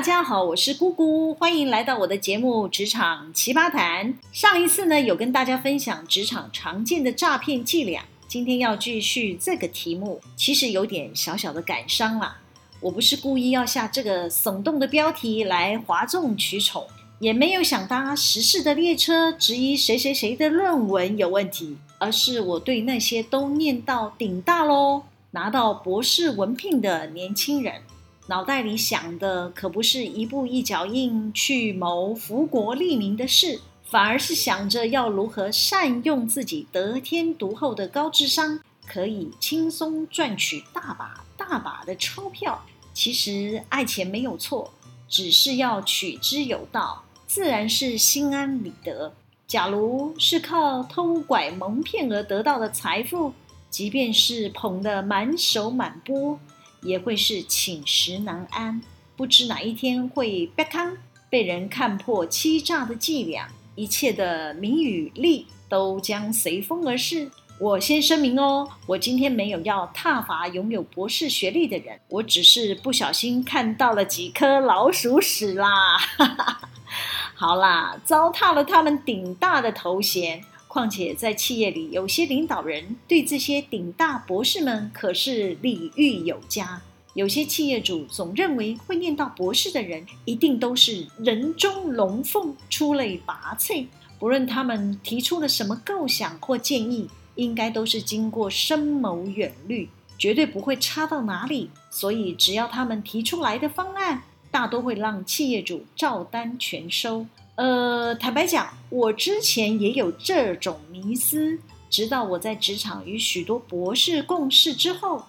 大家好，我是姑姑，欢迎来到我的节目《职场奇葩谈》。上一次呢，有跟大家分享职场常见的诈骗伎俩，今天要继续这个题目，其实有点小小的感伤啦。我不是故意要下这个耸动的标题来哗众取宠，也没有想搭时事的列车质疑谁谁谁的论文有问题，而是我对那些都念到顶大喽，拿到博士文凭的年轻人。脑袋里想的可不是一步一脚印去谋福国利民的事，反而是想着要如何善用自己得天独厚的高智商，可以轻松赚取大把大把的钞票。其实爱钱没有错，只是要取之有道，自然是心安理得。假如是靠偷拐蒙骗而得到的财富，即便是捧得满手满钵。也会是寝食难安，不知哪一天会被坑，被人看破欺诈的伎俩，一切的名与利都将随风而逝。我先声明哦，我今天没有要挞伐拥有博士学历的人，我只是不小心看到了几颗老鼠屎啦。好啦，糟蹋了他们顶大的头衔。况且在企业里，有些领导人对这些顶大博士们可是礼遇有加。有些企业主总认为会念到博士的人一定都是人中龙凤、出类拔萃，不论他们提出了什么构想或建议，应该都是经过深谋远虑，绝对不会差到哪里。所以，只要他们提出来的方案，大多会让企业主照单全收。呃，坦白讲，我之前也有这种迷思，直到我在职场与许多博士共事之后，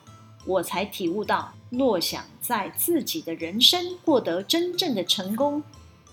我才体悟到，若想在自己的人生获得真正的成功，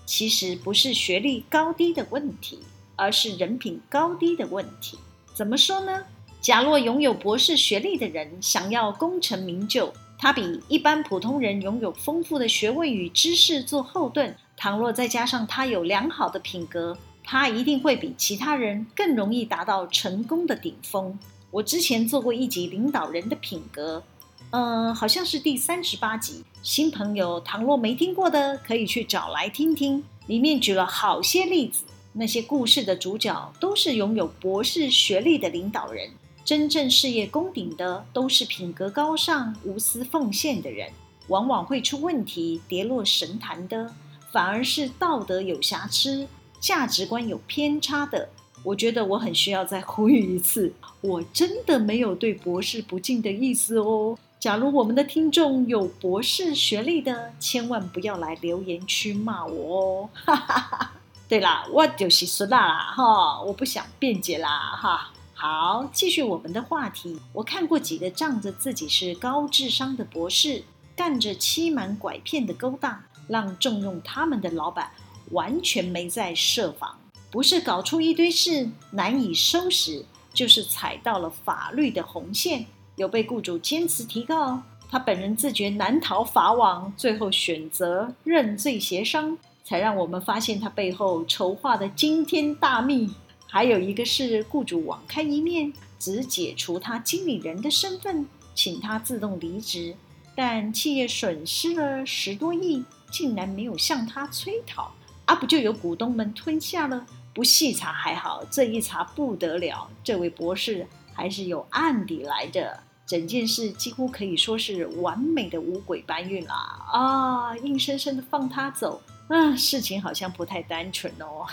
其实不是学历高低的问题，而是人品高低的问题。怎么说呢？假若拥有博士学历的人想要功成名就，他比一般普通人拥有丰富的学位与知识做后盾。倘若再加上他有良好的品格，他一定会比其他人更容易达到成功的顶峰。我之前做过一集领导人的品格，嗯，好像是第三十八集。新朋友倘若没听过的，可以去找来听听。里面举了好些例子，那些故事的主角都是拥有博士学历的领导人，真正事业功顶的都是品格高尚、无私奉献的人，往往会出问题、跌落神坛的。反而是道德有瑕疵、价值观有偏差的。我觉得我很需要再呼吁一次，我真的没有对博士不敬的意思哦。假如我们的听众有博士学历的，千万不要来留言区骂我哦。哈哈哈。对啦，我就是说啦哈，我不想辩解啦哈。好，继续我们的话题。我看过几个仗着自己是高智商的博士，干着欺瞒拐骗的勾当。让重用他们的老板完全没在设防，不是搞出一堆事难以收拾，就是踩到了法律的红线，有被雇主坚持提告，他本人自觉难逃法网，最后选择认罪协商，才让我们发现他背后筹划的惊天大秘。还有一个是雇主网开一面，只解除他经理人的身份，请他自动离职，但企业损失了十多亿。竟然没有向他催讨，啊，不就有股东们吞下了？不细查还好，这一查不得了，这位博士还是有案底来的。整件事几乎可以说是完美的五鬼搬运啦！啊，硬生生的放他走，啊，事情好像不太单纯哦。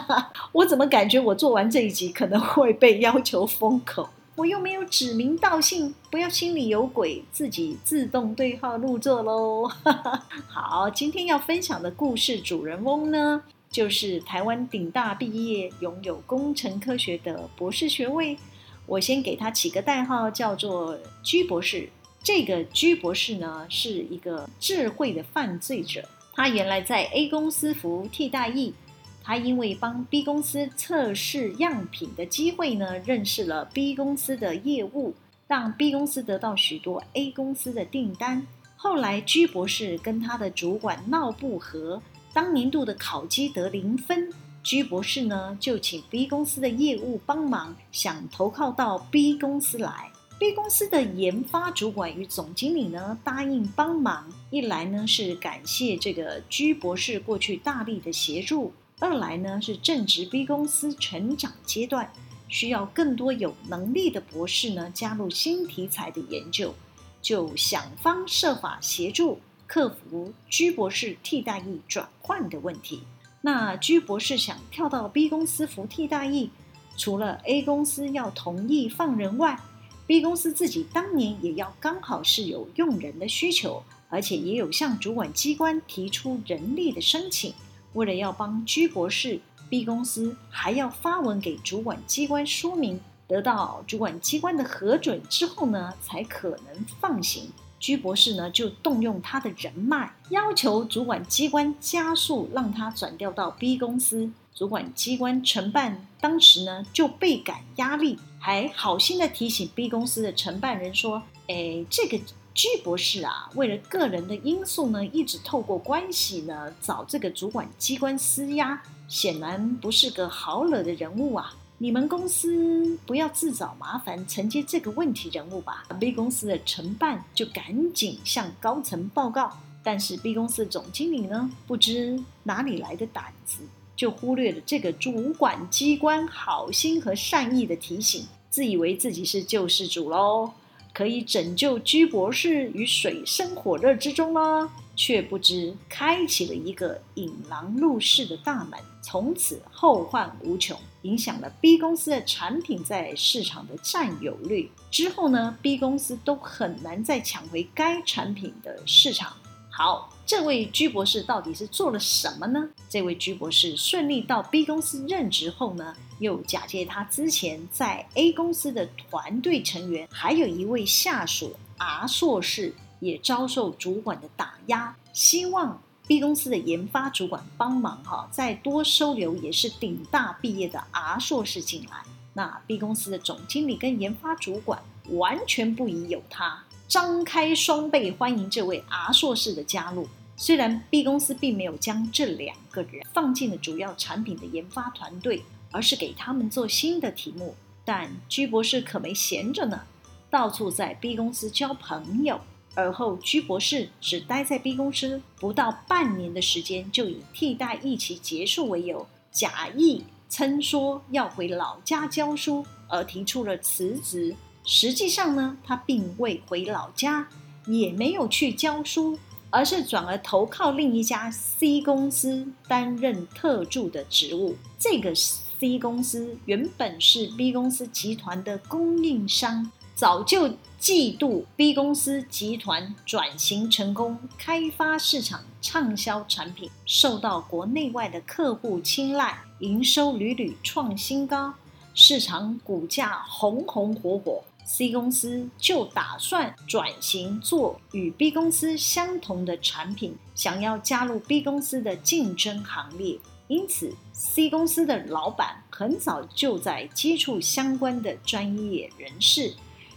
我怎么感觉我做完这一集可能会被要求封口？我又没有指名道姓，不要心里有鬼，自己自动对号入座喽。好，今天要分享的故事主人翁呢，就是台湾顶大毕业、拥有工程科学的博士学位。我先给他起个代号，叫做居博士。这个居博士呢，是一个智慧的犯罪者，他原来在 A 公司服替代役。他因为帮 B 公司测试样品的机会呢，认识了 B 公司的业务，让 B 公司得到许多 A 公司的订单。后来居博士跟他的主管闹不和，当年度的考绩得零分，居博士呢就请 B 公司的业务帮忙，想投靠到 B 公司来。B 公司的研发主管与总经理呢，答应帮忙，一来呢是感谢这个居博士过去大力的协助，二来呢是正值 B 公司成长阶段，需要更多有能力的博士呢加入新题材的研究，就想方设法协助克服居博士替代役转换的问题。那居博士想跳到 B 公司服替代役，除了 A 公司要同意放人外，B 公司自己当年也要刚好是有用人的需求，而且也有向主管机关提出人力的申请。为了要帮居博士，B 公司还要发文给主管机关说明，得到主管机关的核准之后呢，才可能放行。居博士呢，就动用他的人脉，要求主管机关加速让他转调到 B 公司。主管机关承办当时呢，就倍感压力，还好心的提醒 B 公司的承办人说：“哎，这个居博士啊，为了个人的因素呢，一直透过关系呢，找这个主管机关施压，显然不是个好惹的人物啊。”你们公司不要自找麻烦，承接这个问题人物吧。B 公司的承办就赶紧向高层报告，但是 B 公司的总经理呢，不知哪里来的胆子，就忽略了这个主管机关好心和善意的提醒，自以为自己是救世主喽，可以拯救居博士于水深火热之中了。却不知开启了一个引狼入室的大门，从此后患无穷，影响了 B 公司的产品在市场的占有率。之后呢，B 公司都很难再抢回该产品的市场。好，这位居博士到底是做了什么呢？这位居博士顺利到 B 公司任职后呢，又假借他之前在 A 公司的团队成员，还有一位下属 R 硕士。也遭受主管的打压，希望 B 公司的研发主管帮忙哈，再多收留也是顶大毕业的 R 硕士进来。那 B 公司的总经理跟研发主管完全不疑有他，张开双臂欢迎这位 R 硕士的加入。虽然 B 公司并没有将这两个人放进了主要产品的研发团队，而是给他们做新的题目，但居博士可没闲着呢，到处在 B 公司交朋友。而后，居博士只待在 B 公司不到半年的时间，就以替代疫情结束为由，假意称说要回老家教书，而提出了辞职。实际上呢，他并未回老家，也没有去教书，而是转而投靠另一家 C 公司担任特助的职务。这个 C 公司原本是 B 公司集团的供应商。早就嫉妒 B 公司集团转型成功，开发市场畅销产品，受到国内外的客户青睐，营收屡屡创新高，市场股价红红火火。C 公司就打算转型做与 B 公司相同的产品，想要加入 B 公司的竞争行列。因此，C 公司的老板很早就在接触相关的专业人士。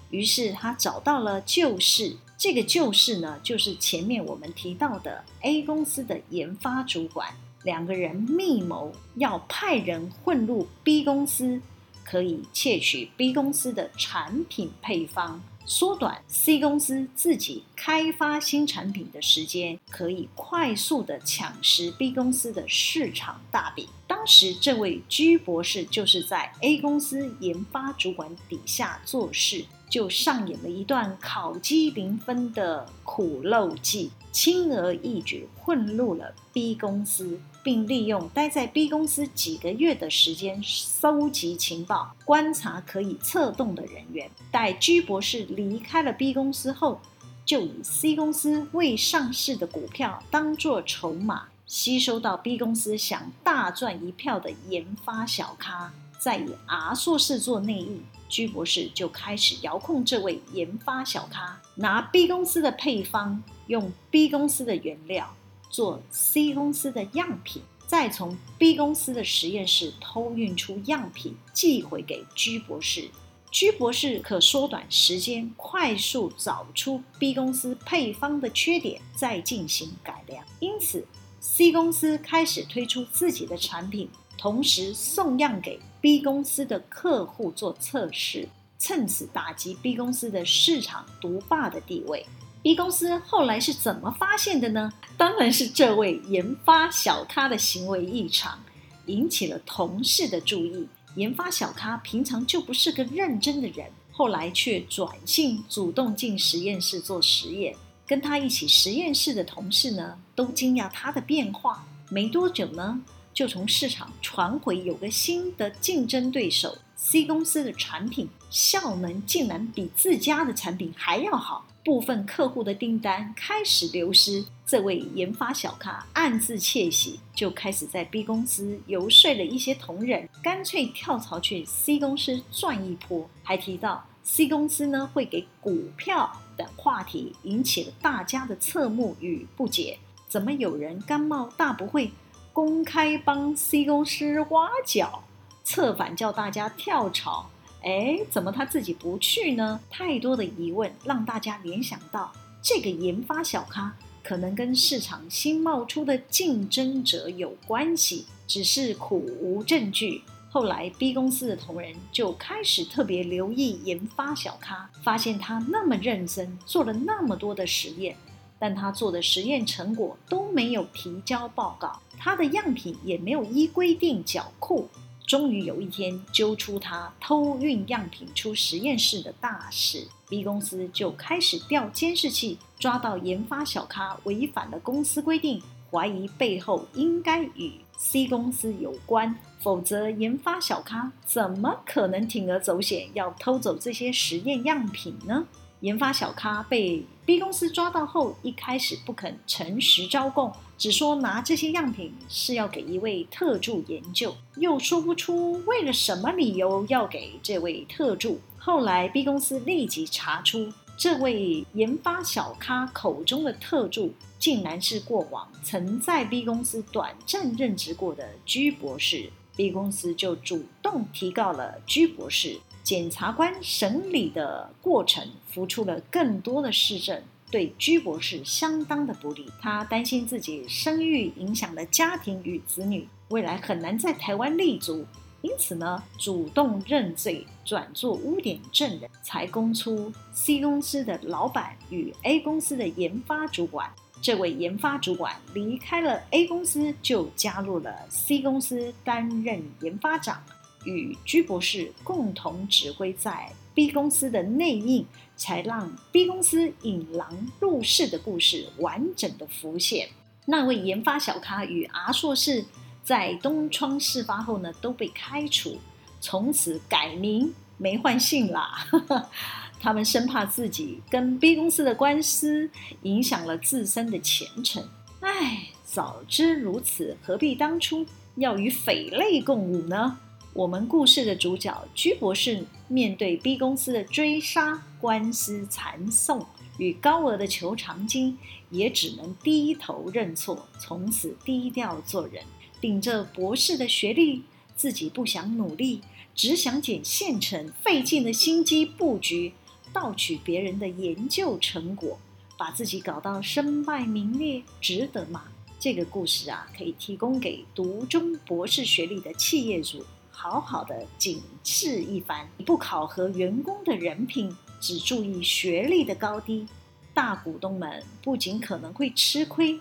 于是他找到了旧事，这个旧事呢，就是前面我们提到的 A 公司的研发主管，两个人密谋要派人混入 B 公司，可以窃取 B 公司的产品配方，缩短 C 公司自己开发新产品的时间，可以快速地抢食 B 公司的市场大饼。当时这位居博士就是在 A 公司研发主管底下做事。就上演了一段烤鸡零分的苦肉计，轻而易举混入了 B 公司，并利用待在 B 公司几个月的时间搜集情报、观察可以策动的人员。待居博士离开了 B 公司后，就以 C 公司未上市的股票当作筹码，吸收到 B 公司想大赚一票的研发小咖。再以 R 硕士做内应，居博士就开始遥控这位研发小咖，拿 B 公司的配方，用 B 公司的原料做 C 公司的样品，再从 B 公司的实验室偷运出样品寄回给居博士。居博士可缩短时间，快速找出 B 公司配方的缺点，再进行改良。因此，C 公司开始推出自己的产品。同时送样给 B 公司的客户做测试，趁此打击 B 公司的市场独霸的地位。B 公司后来是怎么发现的呢？当然是这位研发小咖的行为异常，引起了同事的注意。研发小咖平常就不是个认真的人，后来却转性主动进实验室做实验。跟他一起实验室的同事呢，都惊讶他的变化。没多久呢，就从市场传回有个新的竞争对手 C 公司的产品效能竟然比自家的产品还要好。部分客户的订单开始流失，这位研发小咖暗自窃喜，就开始在 B 公司游说了一些同仁，干脆跳槽去 C 公司赚一波。还提到 C 公司呢会给股票等话题，引起了大家的侧目与不解。怎么有人甘冒大不讳，公开帮 C 公司挖角，策反叫大家跳槽？哎，怎么他自己不去呢？太多的疑问让大家联想到，这个研发小咖可能跟市场新冒出的竞争者有关系，只是苦无证据。后来 B 公司的同仁就开始特别留意研发小咖，发现他那么认真，做了那么多的实验，但他做的实验成果都没有提交报告，他的样品也没有依规定缴库。终于有一天，揪出他偷运样品出实验室的大事，B 公司就开始调监视器，抓到研发小咖违反了公司规定，怀疑背后应该与 C 公司有关，否则研发小咖怎么可能铤而走险要偷走这些实验样品呢？研发小咖被 B 公司抓到后，一开始不肯诚实招供，只说拿这些样品是要给一位特助研究，又说不出为了什么理由要给这位特助。后来 B 公司立即查出，这位研发小咖口中的特助，竟然是过往曾在 B 公司短暂任职过的居博士。B 公司就主动提告了居博士。检察官审理的过程浮出了更多的事证，对居博士相当的不利。他担心自己声誉影响了家庭与子女，未来很难在台湾立足，因此呢，主动认罪，转做污点证人，才供出 C 公司的老板与 A 公司的研发主管。这位研发主管离开了 A 公司，就加入了 C 公司担任研发长。与居博士共同指挥在 B 公司的内应，才让 B 公司引狼入室的故事完整的浮现。那位研发小咖与阿硕士在东窗事发后呢，都被开除，从此改名没换姓啦。他们生怕自己跟 B 公司的官司影响了自身的前程。唉，早知如此，何必当初要与匪类共舞呢？我们故事的主角居博士面对 B 公司的追杀、官司缠讼与高额的求偿金，也只能低头认错，从此低调做人。顶着博士的学历，自己不想努力，只想捡现成，费尽了心机布局，盗取别人的研究成果，把自己搞到身败名裂，值得吗？这个故事啊，可以提供给读中博士学历的企业主。好好的警示一番，不考核员工的人品，只注意学历的高低，大股东们不仅可能会吃亏，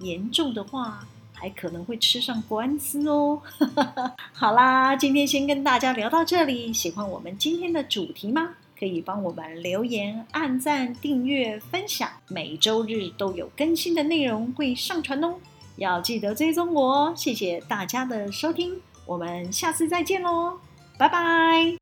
严重的话还可能会吃上官司哦。好啦，今天先跟大家聊到这里。喜欢我们今天的主题吗？可以帮我们留言、按赞、订阅、分享。每周日都有更新的内容会上传哦，要记得追踪我哦。谢谢大家的收听。我们下次再见喽，拜拜。